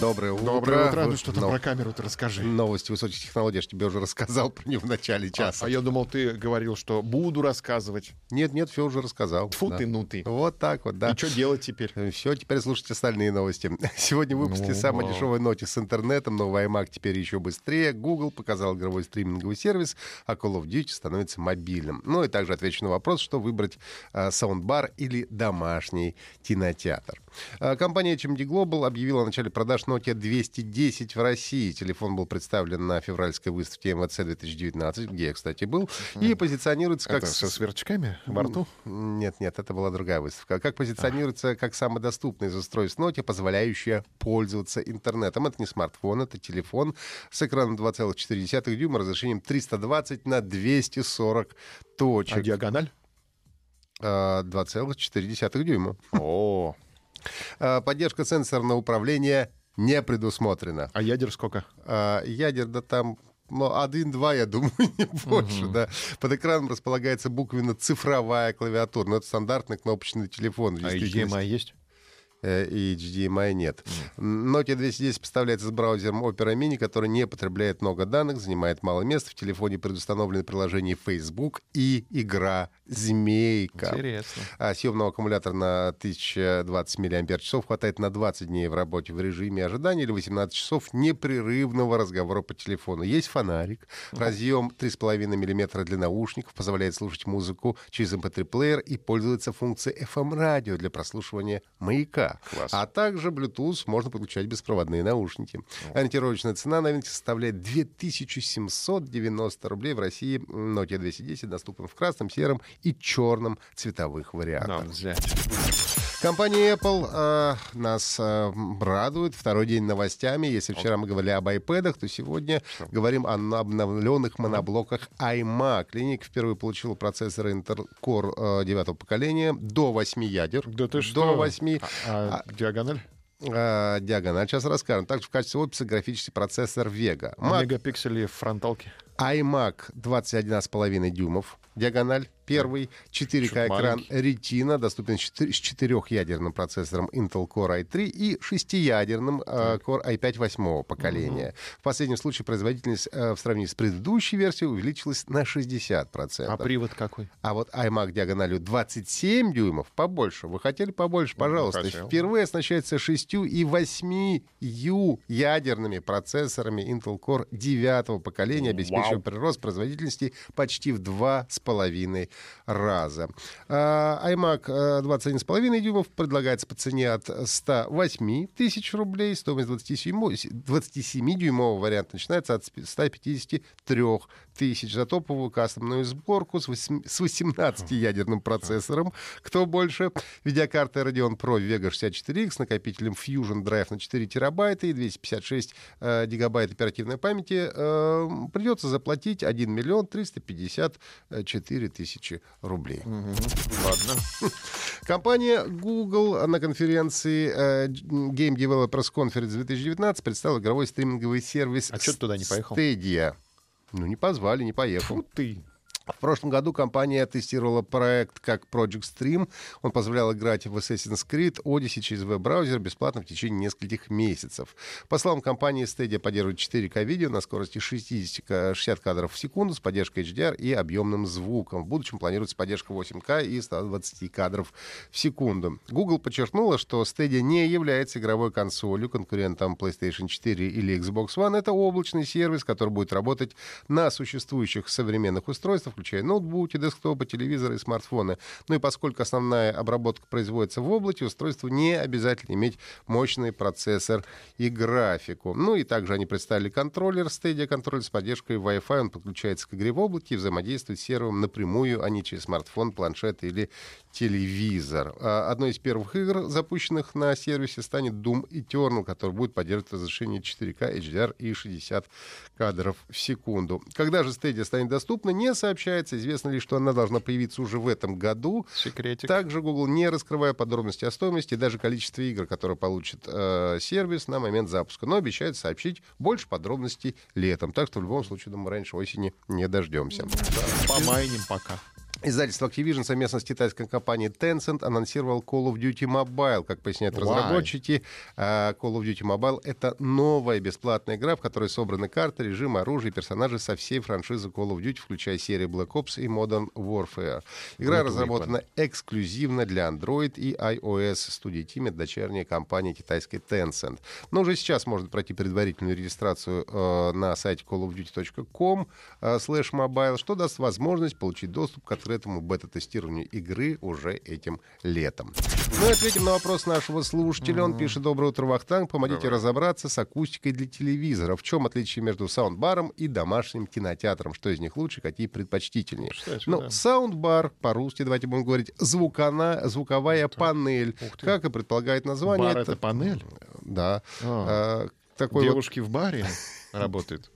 Доброе утро. Доброе утро. Ну что там но- про камеру-то расскажи. Новости высоких технологий, я ж тебе уже рассказал про нее в начале А, часа. а я думал, ты говорил, что буду рассказывать. Нет, нет, все уже рассказал. Фу Да. ты, ну ты. Вот так вот, да. И что делать теперь? Все, теперь слушайте остальные новости. Сегодня выпустили Ну, самый вау. дешевый ноте с интернетом, новый iMac теперь еще быстрее. Google показал игровой стриминговый сервис, а Call of Duty становится мобильным. Ну и также отвечу на вопрос, что выбрать а, саундбар или домашний кинотеатр. А, Компания HMD Global объявила о начале продаж Nokia 210 в России. Телефон был представлен на февральской выставке МВЦ 2019, где я, кстати, был, и позиционируется как... Это со сверчками во рту? Нет, нет, это была другая выставка. Как позиционируется как самый доступный из устройств Nokia, позволяющая пользоваться интернетом. Это не смартфон, это телефон с экраном 2,4 дюйма, разрешением 320 на 240 А точек. диагональ? А, 2,4 дюйма. О, А, Поддержка сенсорного управления не предусмотрена. а ядер сколько? А, ядер, да там ну, один-два, я думаю, не больше, да. Под экраном располагается буквенно-цифровая клавиатура. Но это стандартный кнопочный телефон. А. HDMI есть? Э, и HDMI нет. Nokia 210 поставляется с браузером Opera Mini, который не потребляет много данных, занимает мало места. В телефоне предустановлены приложения Facebook и игра «Змейка». Интересно. А съемного аккумулятора на 1020 мАч хватает на 20 дней в работе в режиме ожидания или 18 часов непрерывного разговора по телефону. Есть фонарик, разъем 3,5 мм для наушников, позволяет слушать музыку через MP3-плеер и пользоваться функцией FM-радио для прослушивания маяка. Класс. А также Bluetooth можно подключать беспроводные наушники. Ориентировочная цена новинки составляет 2790 рублей. В России Nokia 210 доступен в красном, сером и черном цветовых вариантах. Компания Apple э, нас э, радует второй день новостями. Если вчера мы говорили об iPad, то сегодня говорим о обновленных моноблоках iMac. Линейка впервые получила процессоры Intel Core э, девятого поколения до 8 ядер. Да ты До что? 8 А, а диагональ? э, диагональ. Сейчас расскажем. Также в качестве описи графический процессор Vega. А Mac мегапиксели фронталки? iMac 21,5 дюймов, диагональ первый, 4К Чё-то экран. Retina, доступен с четы- с четырехъядерным процессором Intel Core i3 и шестиядерным э, Core i5 восьмого поколения. В последнем случае производительность э, в сравнении с предыдущей версией увеличилась на 60%. А привод какой? А вот iMac диагональю 27 дюймов побольше. Вы хотели побольше? Пожалуйста. хотел. Впервые оснащается 6 и 8 ядерными процессорами Intel Core 9 поколения, обеспечивая Вау. прирост производительности почти в 2,5 раза. А, iMac э, 21,5 дюймов предлагается по цене от 108 тысяч рублей. Стоимость 27 27-дюймового варианта начинается от 153 тысяч. За топовую кастомную сборку с 18-ядерным процессором. Кто больше? Видеокарта Radeon Pro Vega 64X с накопителем Fusion Drive на 4 терабайта и 256 э, гигабайт оперативной памяти. Э, придется заплатить 1 миллион 354 тысячи рублей. Ладно. Компания Google на конференции э, Game Developers Conference 2019 представила игровой стриминговый сервис А чё ты туда не поехал? Stadia. Ну, не позвали, не поехал. Фу ты. В прошлом году компания тестировала проект как Project Stream. Он позволял играть в Assassin's Creed Odyssey через веб-браузер бесплатно в течение нескольких месяцев. По словам компании, Stadia поддерживает 4К видео на скорости 60, ка- 60 кадров в секунду с поддержкой HDR и объемным звуком. В будущем планируется поддержка 8К и 120 кадров в секунду. Google подчеркнула, что Stadia не является игровой консолью, конкурентом PlayStation 4 или Xbox One. Это облачный сервис, который будет работать на существующих современных устройствах, включая ноутбуки, десктопы, телевизоры и смартфоны. Ну и поскольку основная обработка производится в облаке, устройству не обязательно иметь мощный процессор и графику. Ну и также они представили контроллер Stadia, контроллер с поддержкой Wi-Fi. Он подключается к игре в облаке и взаимодействует с сервером напрямую, а не через смартфон, планшет или телевизор. А Одной из первых игр, запущенных на сервисе, станет Doom Eternal, который будет поддерживать разрешение 4К, HDR и 60 кадров в секунду. Когда же Stadia станет доступна, не сообщили сообщается. Известно ли, что она должна появиться уже в этом году. Секретик. Также Google, не раскрывая подробности о стоимости и даже количестве игр, которые получит э, сервис на момент запуска, но обещает сообщить больше подробностей летом. Так что в любом случае, думаю, раньше осени не дождемся. Помайним пока. Издательство Activision совместно с китайской компанией Tencent анонсировал Call of Duty Mobile. Как поясняют Why? разработчики, э, Call of Duty Mobile — это новая бесплатная игра, в которой собраны карты, режимы, оружие и персонажи со всей франшизы Call of Duty, включая серии Black Ops и Modern Warfare. Игра Вот разработана эксклюзивно для Android и iOS студии Team, дочерняя компания китайской Tencent. Но уже сейчас можно пройти предварительную регистрацию э, на сайте callofduty.com э, slash mobile, что даст возможность получить доступ к открытому бета-тестированию игры уже этим летом. И ответим на вопрос нашего слушателя. Он пишет «Доброе утро, Вахтанг. Помогите разобраться с акустикой для телевизора. В чем отличие между саундбаром и домашним кинотеатром? Что из них лучше, какие предпочтительнее?» Кстати, Ну, да. саундбар, по-русски, давайте будем говорить, звукана, звуковая панель. Ух ты. Как и предполагает название. Бар — это панель? Да. А. А, такой вот, Девушки в баре работают.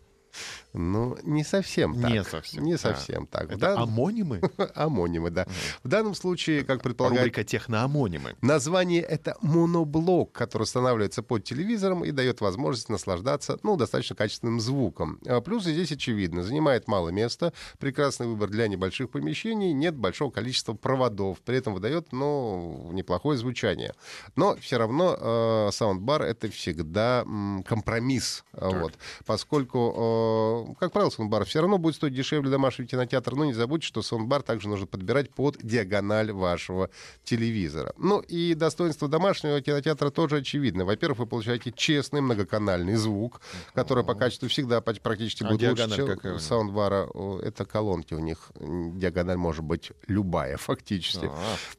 Ну, не совсем так. Не совсем. Не А. совсем так. В Это дан- амонимы? Амонимы, да. В данном случае, как предполагает Рубрика техноанонимы. Название — это моноблок, который устанавливается под телевизором и дает возможность наслаждаться ну, достаточно качественным звуком. А Плюсы здесь очевидны. Занимает мало места, прекрасный выбор для небольших помещений, нет большого количества проводов, при этом выдает ну, неплохое звучание. Но все равно э, саундбар — это всегда м, компромисс. А, Вот. Поскольку, э, как правило, саундбар все равно будет стоить дешевле домашнего кинотеатра, но не забудьте, что саундбар также нужно подбирать под диагональ вашего телевизора. Ну и достоинство домашнего кинотеатра тоже очевидно. Во-первых, вы получаете честный многоканальный звук, который по качеству всегда практически А будет лучше, диагональ чем саундбара. Это колонки у них. Диагональ может быть любая фактически.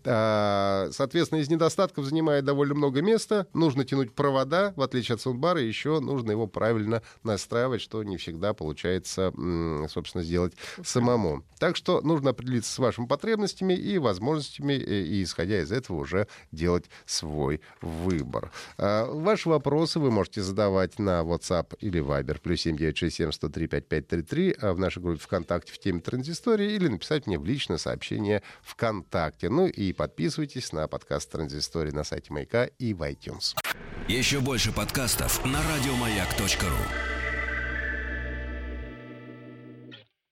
А, А, Соответственно, из недостатков занимает довольно много места. Нужно тянуть провода, в отличие от саундбара, еще нужно его правильно настраивать, что не всегда получается, м, собственно, сделать самому. Так что нужно определиться с вашими потребностями и возможностями, э, и, исходя из этого, уже делать свой выбор. А, Ваши вопросы вы можете задавать на WhatsApp или Viber, плюс 7967 103 5533, а в нашей группе ВКонтакте в теме Транзистории, или написать мне в личное сообщение ВКонтакте. Ну и подписывайтесь на подкаст Транзистории на сайте Маяка и в iTunes. Еще больше подкастов на радиомаяк.ру.